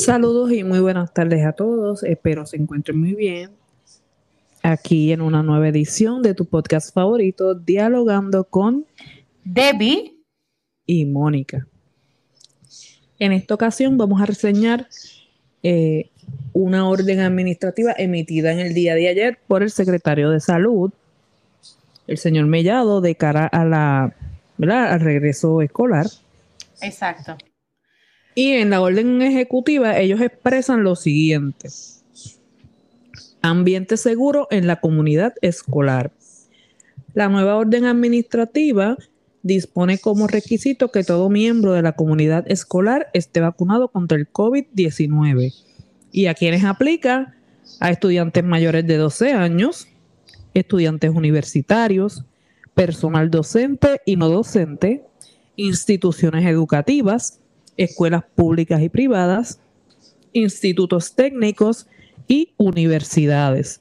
Saludos y muy buenas tardes a todos. Espero se encuentren muy bien. Aquí en una nueva edición de tu podcast favorito, Dialogando con Debbie y Mónica. En esta ocasión vamos a reseñar eh, una orden administrativa emitida en el día de ayer por el secretario de Salud, el señor Mellado, de cara a la, al regreso escolar. Exacto. Y en la orden ejecutiva ellos expresan lo siguiente. Ambiente seguro en la comunidad escolar. La nueva orden administrativa dispone como requisito que todo miembro de la comunidad escolar esté vacunado contra el COVID-19 y a quienes aplica a estudiantes mayores de 12 años, estudiantes universitarios, personal docente y no docente, instituciones educativas, escuelas públicas y privadas, institutos técnicos y universidades.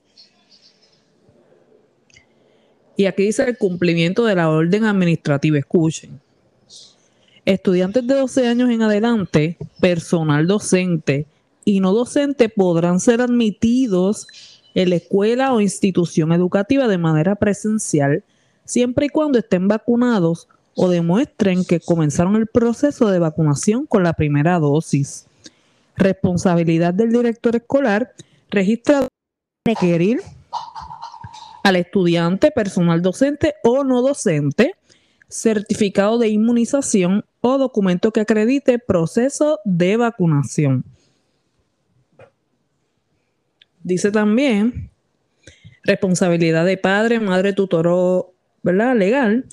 Y aquí dice el cumplimiento de la orden administrativa. Escuchen. Estudiantes de 12 años en adelante, personal docente y no docente podrán ser admitidos en la escuela o institución educativa de manera presencial, siempre y cuando estén vacunados o demuestren que comenzaron el proceso de vacunación con la primera dosis. Responsabilidad del director escolar registrado requerir al estudiante, personal docente o no docente, certificado de inmunización o documento que acredite proceso de vacunación. Dice también responsabilidad de padre, madre, tutor o ¿verdad? legal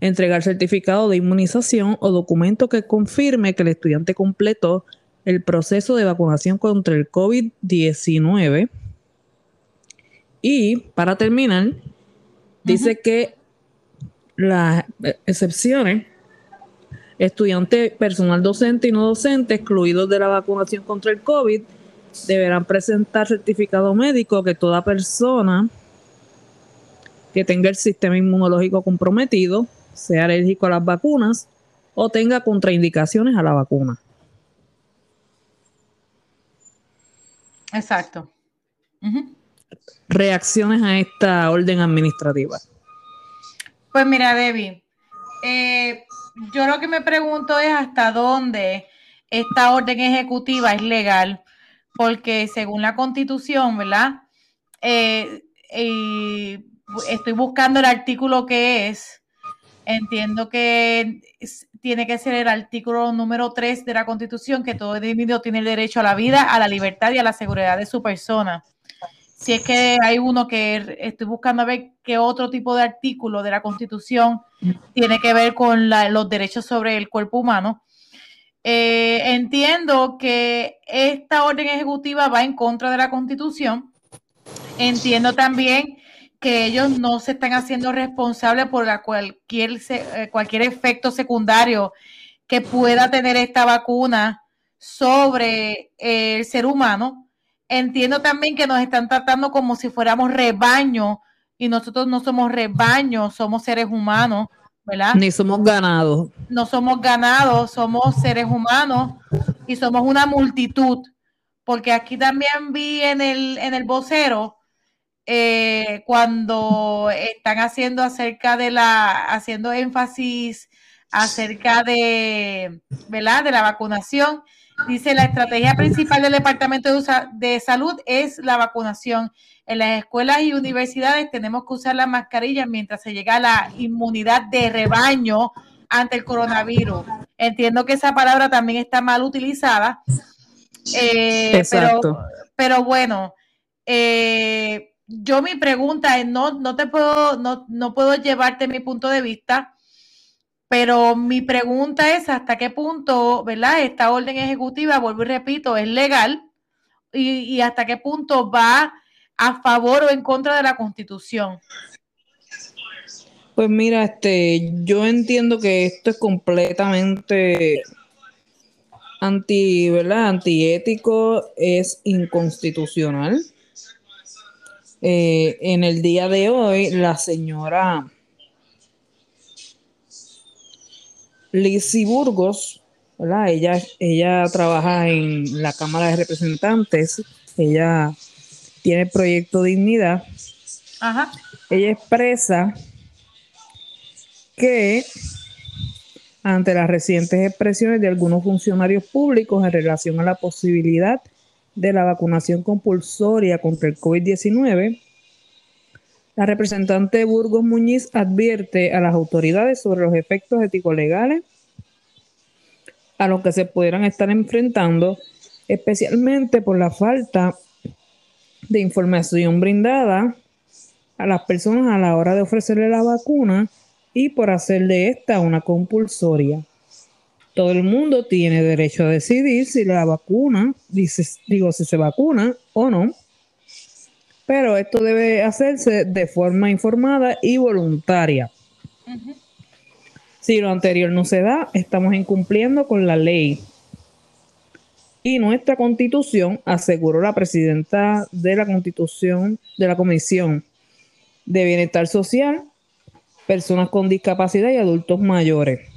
entregar certificado de inmunización o documento que confirme que el estudiante completó el proceso de vacunación contra el COVID-19. Y para terminar, dice que las excepciones, estudiante, personal docente y no docente excluidos de la vacunación contra el COVID, deberán presentar certificado médico que toda persona que tenga el sistema inmunológico comprometido sea alérgico a las vacunas o tenga contraindicaciones a la vacuna. Exacto. Reacciones a esta orden administrativa. Pues mira, Debbie, eh, yo lo que me pregunto es hasta dónde esta orden ejecutiva es legal, porque según la constitución, ¿verdad? Eh, estoy buscando el artículo que es, Entiendo que tiene que ser el artículo número 3 de la Constitución, que todo individuo tiene el derecho a la vida, a la libertad y a la seguridad de su persona. Si es que hay uno que estoy buscando a ver qué otro tipo de artículo de la Constitución tiene que ver con los derechos sobre el cuerpo humano. Eh, entiendo que esta orden ejecutiva va en contra de la Constitución. Entiendo también que ellos no se están haciendo responsables por cualquier, eh, cualquier efecto secundario que pueda tener esta vacuna sobre el ser humano. Entiendo también que nos están tratando como si fuéramos rebaño y nosotros no somos rebaño, somos seres humanos, ¿verdad? Ni somos ganados. No somos ganados, somos seres humanos y somos una multitud. Porque aquí también vi en el, en el vocero eh, cuando están haciendo acerca de la, haciendo énfasis acerca de, ¿verdad? De la vacunación. Dice, la estrategia principal del Departamento de, Salud es la vacunación. En las escuelas y universidades tenemos que usar la mascarilla mientras se llega a la inmunidad de rebaño ante el coronavirus. Entiendo que esa palabra también está mal utilizada. Eh, pero, pero bueno, eh, yo mi pregunta es, no, no te puedo, no, no puedo llevarte mi punto de vista, pero mi pregunta es hasta qué punto, ¿verdad? Esta orden ejecutiva, vuelvo y repito, es legal y, hasta qué punto va a favor o en contra de la constitución. Pues mira, este, yo entiendo que esto es completamente anti, ¿verdad? Antiético, es inconstitucional. Eh, en el día de hoy, la señora Lizzie Burgos Ella, ella trabaja en la Cámara de Representantes, ella tiene el proyecto Dignidad. Ella expresa que ante las recientes expresiones de algunos funcionarios públicos en relación a la posibilidad de la vacunación compulsoria contra el COVID-19, la representante Burgos Muñiz advierte a las autoridades sobre los efectos ético-legales a los que se pudieran estar enfrentando, especialmente por la falta de información brindada a las personas a la hora de ofrecerle la vacuna y por hacer de esta una compulsoria. Todo el mundo tiene derecho a decidir si la vacuna, digo, si se vacuna o no, pero esto debe hacerse de forma informada y voluntaria. Si lo anterior no se da, estamos incumpliendo con la ley. Y nuestra constitución, aseguró la presidenta de la constitución de la Comisión de Bienestar Social, personas con discapacidad y adultos mayores.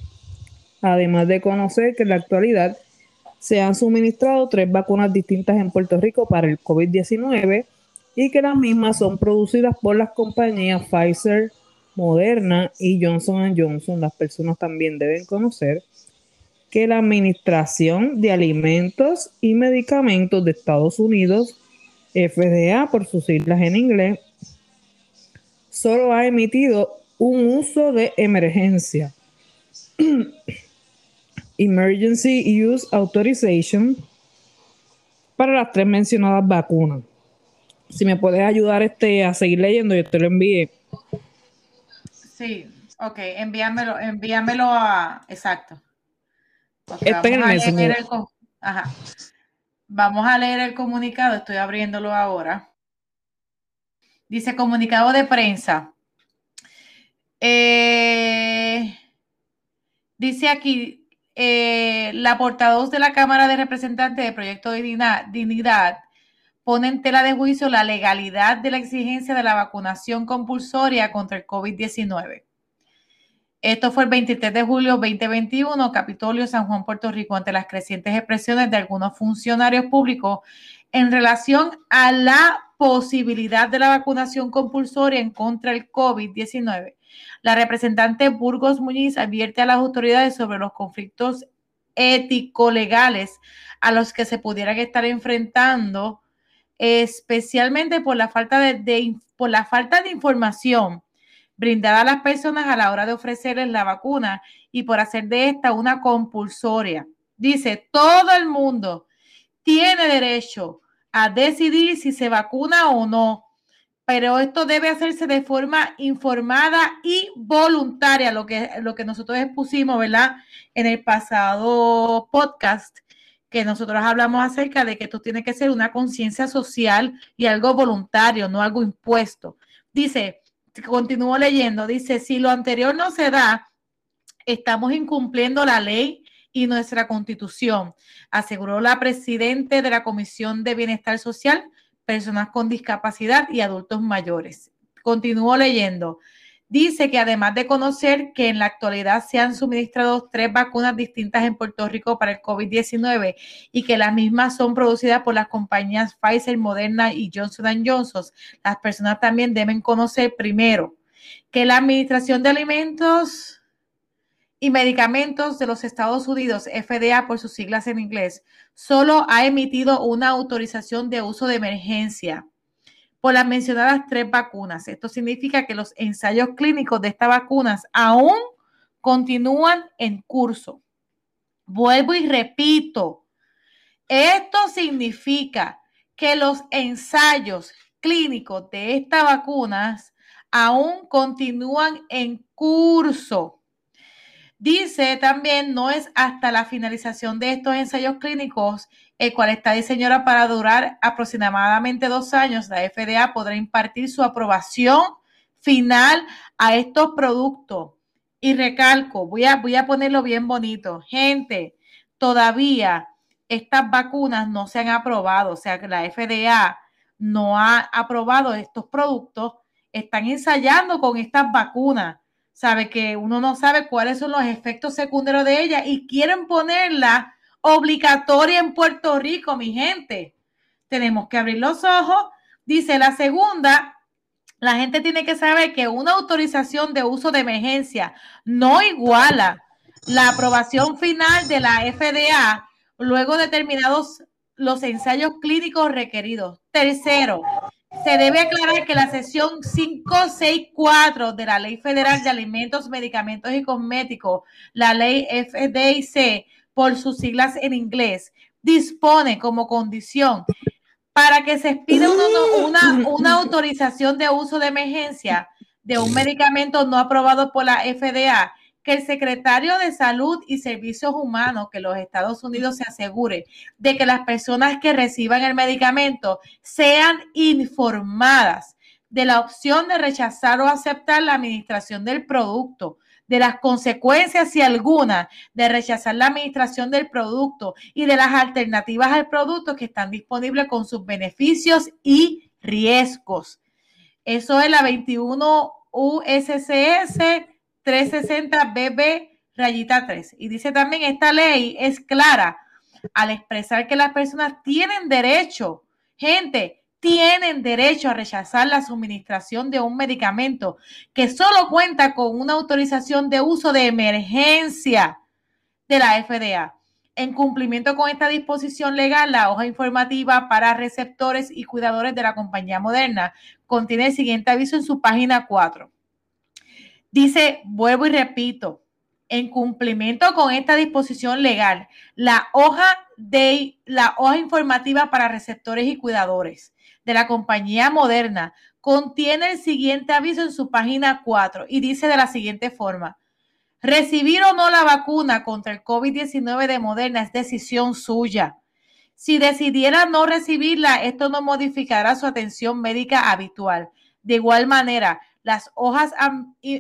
Además de conocer que en la actualidad se han suministrado tres vacunas distintas en Puerto Rico para el COVID-19 y que las mismas son producidas por las compañías Pfizer, Moderna y Johnson Johnson, las personas también deben conocer que la Administración de Alimentos y Medicamentos de Estados Unidos, FDA por sus siglas en inglés, solo ha emitido un uso de emergencia. Emergency Use Authorization para las tres mencionadas vacunas. Si me puedes ayudar este, a seguir leyendo, yo te lo envié. Sí, ok, envíamelo, envíamelo a. Exacto. vamos, a leer el, comunicado, estoy abriéndolo ahora. Dice comunicado de prensa. Eh, dice aquí, eh, la portavoz de la Cámara de Representantes del Proyecto de Dignidad pone en tela de juicio la legalidad de la exigencia de la vacunación compulsoria contra el COVID-19. Esto fue el 23 de julio 2021, Capitolio San Juan, Puerto Rico, ante las crecientes expresiones de algunos funcionarios públicos en relación a la posibilidad de la vacunación compulsoria en contra del COVID-19. La representante Burgos Muñiz advierte a las autoridades sobre los conflictos ético-legales a los que se pudieran estar enfrentando especialmente por la falta de, por la falta de información brindada a las personas a la hora de ofrecerles la vacuna y por hacer de esta una compulsoria. Dice, todo el mundo tiene derecho a decidir si se vacuna o no, pero esto debe hacerse de forma informada y voluntaria, lo que, lo que nosotros expusimos, ¿verdad? En el pasado podcast que nosotros hablamos acerca de que esto tiene que ser una conciencia social y algo voluntario, no algo impuesto. Dice, continúo leyendo, dice, si lo anterior no se da, estamos incumpliendo la ley y nuestra constitución, aseguró la presidenta de la Comisión de Bienestar Social, Personas con Discapacidad y Adultos Mayores. Continúo leyendo. Dice que además de conocer que en la actualidad se han suministrado tres vacunas distintas en Puerto Rico para el COVID-19 y que las mismas son producidas por las compañías Pfizer, Moderna y Johnson Johnson, las personas también deben conocer primero que la Administración de Alimentos y Medicamentos de los Estados Unidos, FDA por sus siglas en inglés, solo ha emitido una autorización de uso de emergencia por las mencionadas tres vacunas. Esto significa que los ensayos clínicos de estas vacunas aún continúan en curso. Vuelvo y repito, esto significa que los ensayos clínicos de estas vacunas aún continúan en curso. Dice también, no es hasta la finalización de estos ensayos clínicos, el cual está diseñado para durar aproximadamente dos años, la FDA podrá impartir su aprobación final a estos productos. Y recalco, voy a, voy a ponerlo bien bonito. Gente, todavía estas vacunas no se han aprobado, o sea que la FDA no ha aprobado estos productos, están ensayando con estas vacunas sabe que uno no sabe cuáles son los efectos secundarios de ella y quieren ponerla obligatoria en Puerto Rico, mi gente. Tenemos que abrir los ojos. Dice la segunda, la gente tiene que saber que una autorización de uso de emergencia no iguala la aprobación final de la FDA luego de terminados los ensayos clínicos requeridos. Tercero, se debe aclarar que la sesión 564 de la Ley Federal de Alimentos, Medicamentos y Cosméticos, la ley FDIC, por sus siglas en inglés, dispone como condición para que se expida una, una, autorización de uso de emergencia de un medicamento no aprobado por la FDA que el secretario de Salud y Servicios Humanos que los Estados Unidos se asegure de que las personas que reciban el medicamento sean informadas de la opción de rechazar o aceptar la administración del producto, de las consecuencias, si alguna, de rechazar la administración del producto y de las alternativas al producto que están disponibles con sus beneficios y riesgos. Eso es la 21 USCS 360BB rayita 3. Y dice también, esta ley es clara al expresar que las personas tienen derecho, gente, tienen derecho a rechazar la suministración de un medicamento que solo cuenta con una autorización de uso de emergencia de la FDA. En cumplimiento con esta disposición legal, la hoja informativa para receptores y cuidadores de la compañía moderna contiene el siguiente aviso en su página 4. Dice, vuelvo y repito, en cumplimiento con esta disposición legal, la hoja de la hoja informativa para receptores y cuidadores de la compañía Moderna contiene el siguiente aviso en su página 4 y dice de la siguiente forma: recibir o no la vacuna contra el COVID-19 de Moderna es decisión suya. Si decidiera no recibirla, esto no modificará su atención médica habitual. De igual manera, las hojas,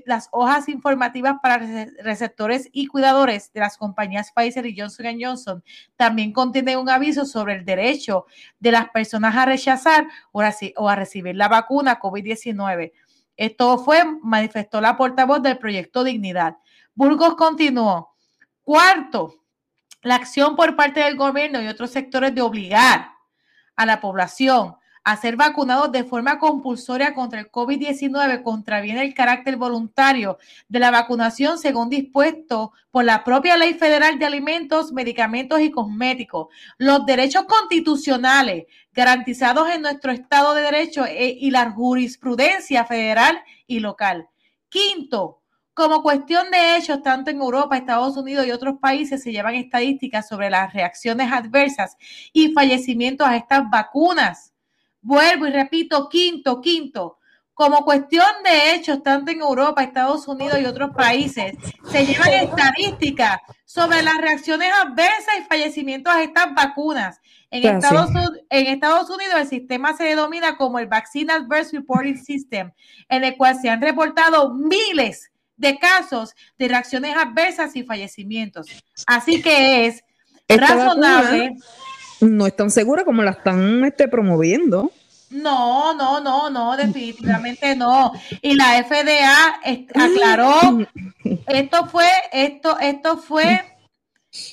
las hojas informativas para receptores y cuidadores de las compañías Pfizer y Johnson Johnson también contienen un aviso sobre el derecho de las personas a rechazar o a, recibir la vacuna COVID-19. Esto fue, manifestó la portavoz del proyecto Dignidad. Burgos continuó. Cuarto, la acción por parte del gobierno y otros sectores de obligar a la población a ser vacunados de forma compulsoria contra el COVID-19 contraviene el carácter voluntario de la vacunación según dispuesto por la propia Ley Federal de Alimentos, Medicamentos y Cosméticos. Los derechos constitucionales garantizados en nuestro Estado de Derecho eh, y la jurisprudencia federal y local. Quinto, como cuestión de hechos, tanto en Europa, Estados Unidos y otros países se llevan estadísticas sobre las reacciones adversas y fallecimientos a estas vacunas. Vuelvo y repito, quinto, quinto. Como cuestión de hechos, tanto en Europa, Estados Unidos y otros países, se llevan estadísticas sobre las reacciones adversas y fallecimientos a estas vacunas. En Estados, en Estados, Unidos el sistema se denomina como el Vaccine Adverse Reporting System, en el cual se han reportado miles de casos de reacciones adversas y fallecimientos. Así que es razonable no es tan segura como la están este, promoviendo. No, no, no, no, definitivamente no. Y la FDA aclaró, esto fue, esto, esto fue,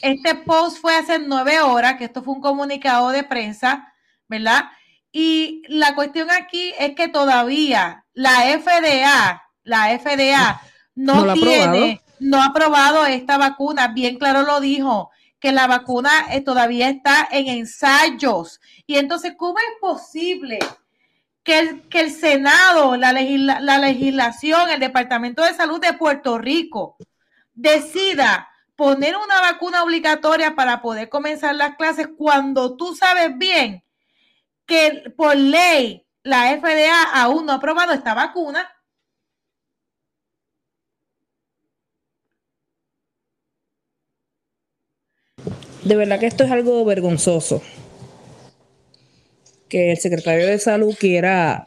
este post fue hace nueve horas, que esto fue un comunicado de prensa, ¿verdad? Y la cuestión aquí es que todavía la FDA, la FDA no, no tiene, no ha aprobado esta vacuna, bien claro lo dijo que la vacuna eh, todavía está en ensayos. Y entonces, ¿cómo es posible que el, que el Senado, la, la legislación, el Departamento de Salud de Puerto Rico decida poner una vacuna obligatoria para poder comenzar las clases cuando tú sabes bien que por ley la FDA aún no ha aprobado esta vacuna? de verdad que esto es algo vergonzoso. Que el secretario de salud quiera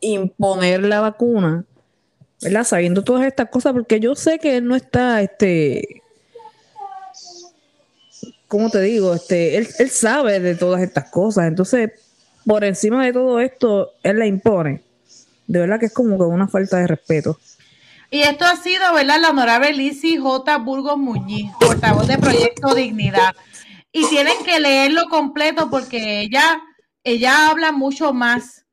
imponer la vacuna, ¿verdad? Sabiendo todas estas cosas, porque yo sé que él no está, este, ¿cómo te digo? Este, él, él sabe de todas estas cosas, entonces, por encima de todo esto, él la impone. De verdad que es como que una falta de respeto. Y esto ha sido, ¿verdad? La honorable Lizzie J. Burgos Muñiz, portavoz de Proyecto Dignidad. Y tienen que leerlo completo porque ella, ella habla mucho más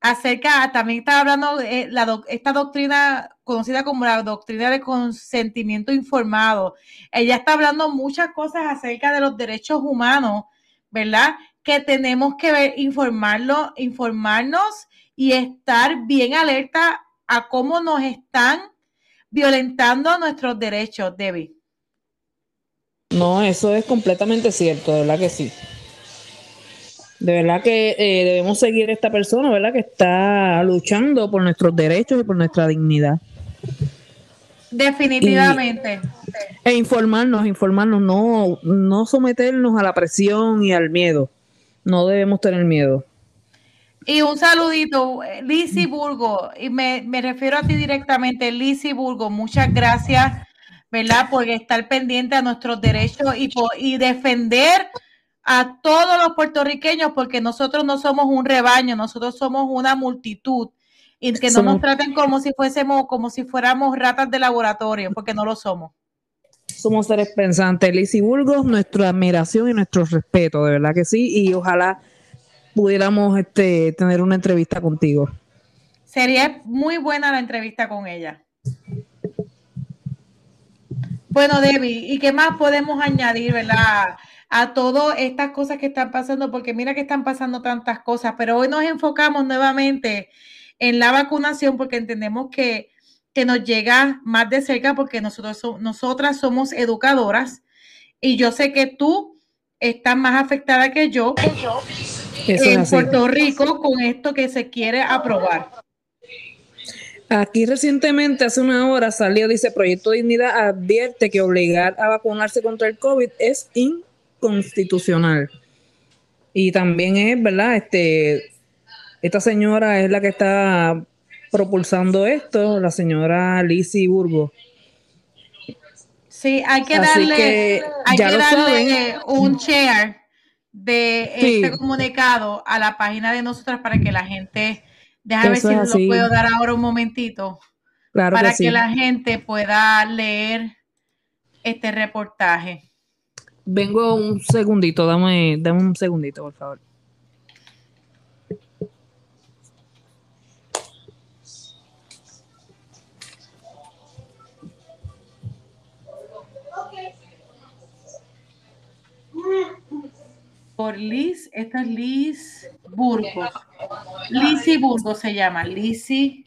acerca, también está hablando de la, esta doctrina conocida como la doctrina de consentimiento informado. Ella está hablando muchas cosas acerca de los derechos humanos, ¿verdad? Que tenemos que ver, informarlo, informarnos y estar bien alerta a cómo nos están violentando nuestros derechos, Debbie. No, eso es completamente cierto, de verdad que sí. De verdad que eh, debemos seguir a esta persona, ¿verdad? Que está luchando por nuestros derechos y por nuestra dignidad. Definitivamente. e informarnos, informarnos, no, no someternos a la presión y al miedo. No debemos tener miedo. Y un saludito, Lizzy Burgo, y me, refiero a ti directamente, Lizzy Burgo, muchas gracias, ¿verdad? Por estar pendiente a nuestros derechos y, y defender a todos los puertorriqueños, porque nosotros no somos un rebaño, nosotros somos una multitud y que no nos traten como si fuésemos, como si fuéramos ratas de laboratorio, porque no lo somos. Somos seres pensantes. Lizzy Burgos, nuestra admiración y nuestro respeto, de verdad que sí, y ojalá pudiéramos este, tener una entrevista contigo. Sería muy buena la entrevista con ella. Bueno, Debbie, ¿y qué más podemos añadir, verdad? A todas estas cosas que están pasando, porque mira que están pasando tantas cosas, pero hoy nos enfocamos nuevamente en la vacunación porque entendemos que, que nos llega más de cerca porque nosotros nosotras somos educadoras y yo sé que tú estás más afectada que yo. En Puerto Rico con esto que se quiere aprobar. Aquí recientemente, hace una hora, salió, dice, Proyecto Dignidad advierte que obligar a vacunarse contra el COVID es inconstitucional. Y también es, ¿verdad? Este, esta señora es la que está propulsando esto, la señora Lizzie Burgo. Sí, hay que darle, hay que darle un share de este comunicado a la página de nosotras para que la gente, déjame ver si lo puedo dar ahora un momentito, para que, la gente pueda leer este reportaje. Vengo un segundito, dame, dame un segundito, por favor. por Liz, esta es Liz Burgos. Lizzy Burgos se llama, Lizzy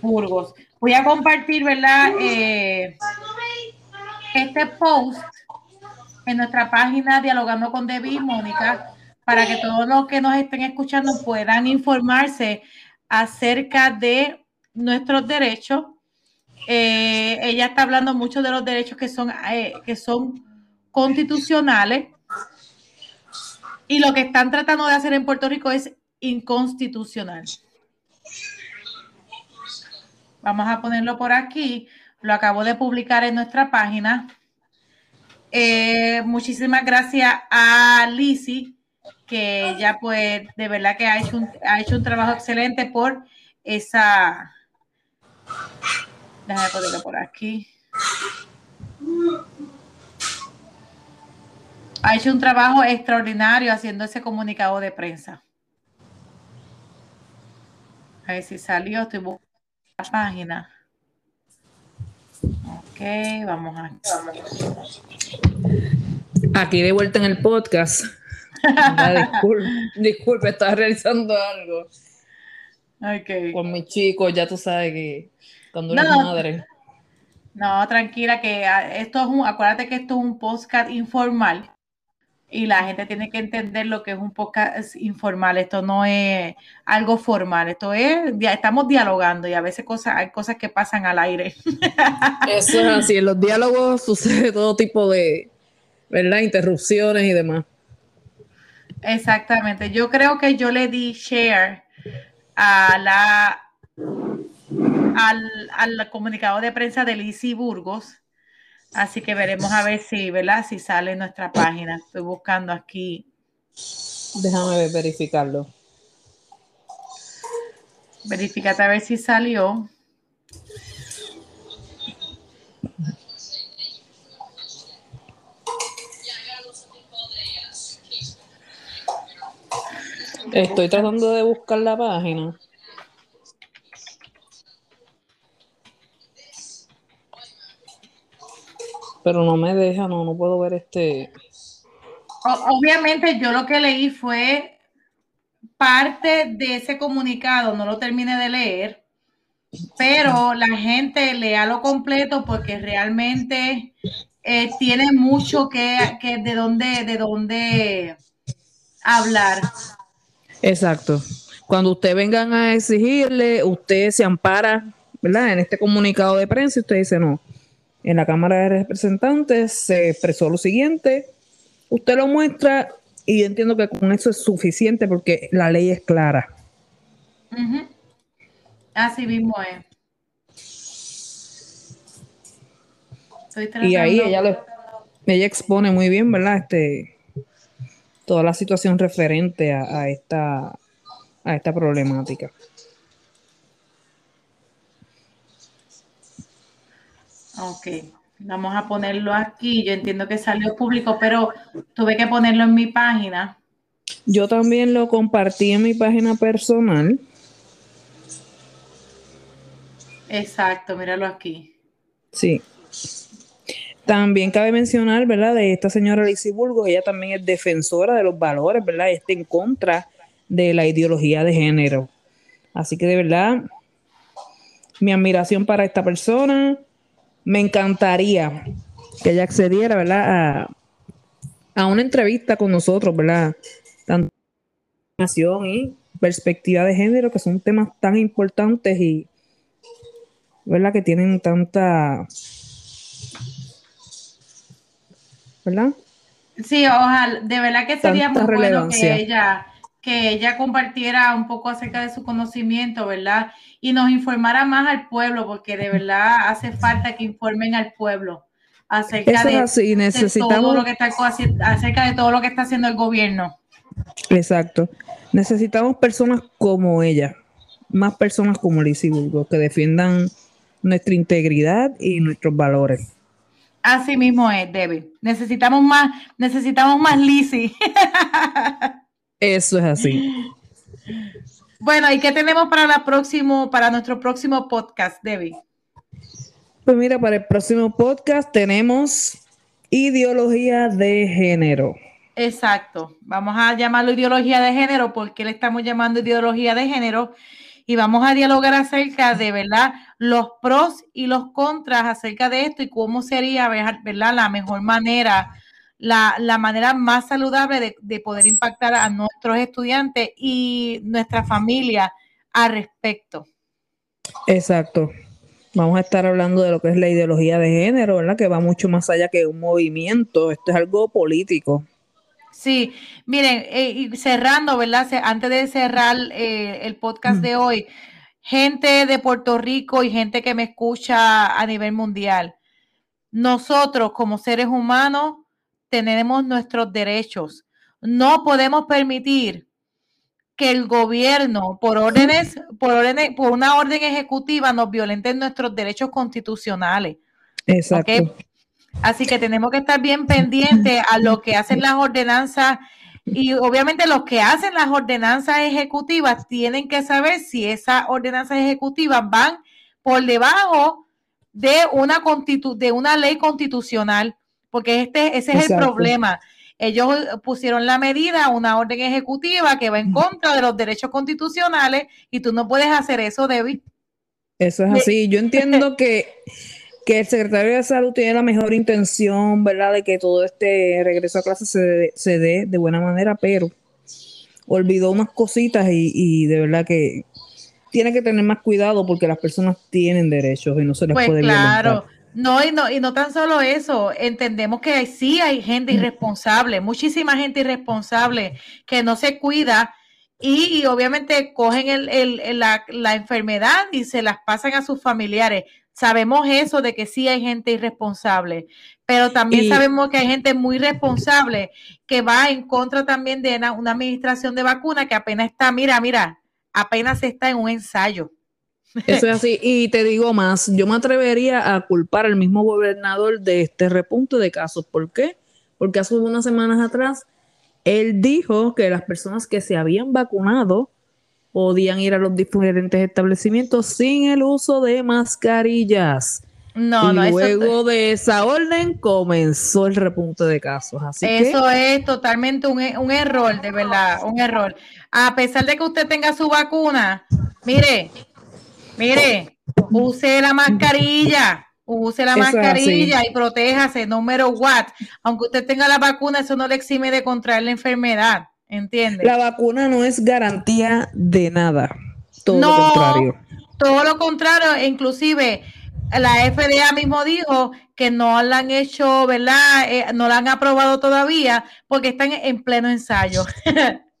Burgos. Voy a compartir, ¿verdad? Eh, este post en nuestra página Dialogando con Debbie y Mónica para que todos los que nos estén escuchando puedan informarse acerca de nuestros derechos. Eh, ella está hablando mucho de los derechos que son, eh, que son constitucionales y lo que están tratando de hacer en Puerto Rico es inconstitucional. Vamos a ponerlo por aquí. Lo acabo de publicar en nuestra página. Eh, muchísimas gracias a Lisi, que ya pues de verdad que ha hecho un, ha hecho un trabajo excelente por esa... Déjame ponerlo por aquí ha hecho un trabajo extraordinario haciendo ese comunicado de prensa. A ver si salió, estoy buscando la página. Ok, vamos a. Aquí de vuelta en el podcast. disculpe, disculpe, estaba realizando algo. Okay. Con mi chico, ya tú sabes que cuando eres madre. No, tranquila, que esto es un, acuérdate que esto es un podcast informal y la gente tiene que entender lo que es un podcast informal. Esto no es algo formal, esto es, ya estamos dialogando y a veces cosas, hay cosas que pasan al aire. Eso es así, en los diálogos sucede todo tipo de, ¿verdad? Interrupciones y demás. Exactamente, yo creo que yo le di share a la al, al comunicado de prensa de Lizzie Burgos Así que veremos a ver si, ¿verdad? Si sale nuestra página. Estoy buscando aquí. Déjame verificarlo. Verificate a ver si salió. Estoy tratando de buscar la página. Pero no me deja, no, no puedo ver este. Obviamente yo lo que leí fue parte de ese comunicado, no lo terminé de leer, pero la gente lea lo completo porque realmente eh, tiene mucho que, que, de dónde, de dónde hablar. Exacto. Cuando usted vengan a exigirle, usted se ampara, ¿verdad? En este comunicado de prensa, usted dice no en la Cámara de Representantes se expresó lo siguiente, usted lo muestra y entiendo que con eso es suficiente porque la ley es clara. Así mismo es. y ahí ella, ella expone muy bien, ¿verdad? Este, toda la situación referente a, esta, a esta problemática. Ok, vamos a ponerlo aquí. Yo entiendo que salió público, pero tuve que ponerlo en mi página. Yo también lo compartí en mi página personal. Exacto, míralo aquí. Sí. También cabe mencionar, ¿verdad? De esta señora Lizy Burgos, ella también es defensora de los valores, ¿verdad? Está en contra de la ideología de género. Así que de verdad, mi admiración para esta persona me encantaría que ella accediera, ¿verdad? A, una entrevista con nosotros, ¿verdad? Tanto y perspectiva de género, que son temas tan importantes y, ¿verdad? Que tienen tanta, ¿verdad? Sí, ojalá, de verdad que sería muy bueno que ella que ella compartiera un poco acerca de su conocimiento, ¿verdad? Y nos informara más al pueblo, porque de verdad hace falta que informen al pueblo acerca de, todo lo que está acerca de todo lo que está haciendo el gobierno. Exacto. Necesitamos personas como ella, más personas como Lizzie Burgos, que defiendan nuestra integridad y nuestros valores. Así mismo es, Debbie. Necesitamos más, necesitamos más Lizzie. Eso es así. Bueno, ¿y qué tenemos para la próximo, para nuestro próximo podcast, Debbie? Pues mira, para el próximo podcast tenemos ideología de género. Exacto. Vamos a llamarlo ideología de género porque le estamos llamando ideología de género y vamos a dialogar acerca de, ¿verdad? Los pros y los contras acerca de esto y cómo sería, ¿verdad? La mejor manera la, manera más saludable de, poder impactar a nuestros estudiantes y nuestra familia al respecto. Exacto. Vamos a estar hablando de lo que es la ideología de género, ¿verdad? Que va mucho más allá que un movimiento. Esto es algo político. Sí, miren, eh, y cerrando, ¿verdad? Antes de cerrar eh, el podcast de hoy, gente de Puerto Rico y gente que me escucha a nivel mundial, nosotros como seres humanos tenemos nuestros derechos. No podemos permitir que el gobierno, por órdenes, por órdenes, por una orden ejecutiva, nos violenten nuestros derechos constitucionales. Exacto. Así que tenemos que estar bien pendientes a lo que hacen las ordenanzas y obviamente los que hacen las ordenanzas ejecutivas tienen que saber si esas ordenanzas ejecutivas van por debajo de una, de una ley constitucional porque este, ese es el problema. Ellos pusieron la medida, una orden ejecutiva que va en contra de los derechos constitucionales y tú no puedes hacer eso, David. Eso es así. Yo entiendo que, que el secretario de salud tiene la mejor intención, ¿verdad?, de que todo este regreso a clase se, se dé de buena manera, pero olvidó unas cositas y, y, de verdad que tiene que tener más cuidado porque las personas tienen derechos y no se les pues puede claro. No y, no, y no tan solo eso, entendemos que sí hay gente irresponsable, muchísima gente irresponsable que no se cuida y, obviamente cogen el, la, la, enfermedad y se las pasan a sus familiares. Sabemos eso de que sí hay gente irresponsable, pero también sabemos que hay gente muy responsable que va en contra también de una, una administración de vacuna que apenas está, mira, mira, apenas está en un ensayo. Eso es así. Y te digo más, yo me atrevería a culpar al mismo gobernador de este repunte de casos. ¿Por qué? Porque hace unas semanas atrás Él dijo que las personas que se habían vacunado podían ir a los diferentes establecimientos sin el uso de mascarillas. No, y no, luego de esa orden comenzó el repunte de casos. Así eso es totalmente un, un, error, de verdad, un error. A pesar de que usted tenga su vacuna, mire, mire, use la mascarilla, use la mascarilla y protéjase, número what. Aunque usted tenga la vacuna, eso no le exime de contraer la enfermedad, ¿entiende? La vacuna no es garantía de nada, todo lo contrario. Todo lo contrario, inclusive la FDA mismo dijo que no la han hecho, ¿verdad? Eh, no la han aprobado todavía porque están en pleno ensayo.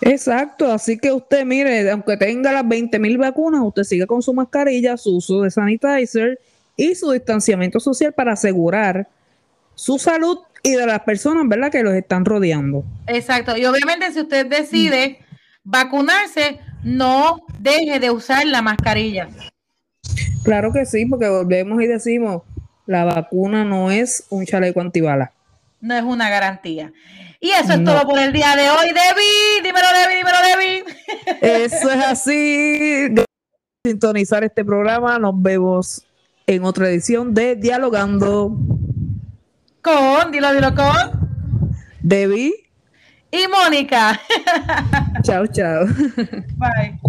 Exacto, así que usted mire, aunque tenga las 20 mil vacunas, usted siga con su mascarilla, su uso de sanitizer y su distanciamiento social para asegurar su salud y de las personas, ¿verdad?, que los están rodeando. Exacto, y obviamente si usted decide vacunarse, no deje de usar la mascarilla. Claro que sí, porque volvemos y decimos, la vacuna no es un chaleco antibala. No es una garantía. Y eso es todo por el día de hoy, Debbie. Dímelo, Debbie, dímelo, Debbie. Eso es así. Sintonizar este programa. Nos vemos en otra edición de Dialogando. Con, dilo, dilo con. Debbie. Y Mónica. Chao, chao. Bye.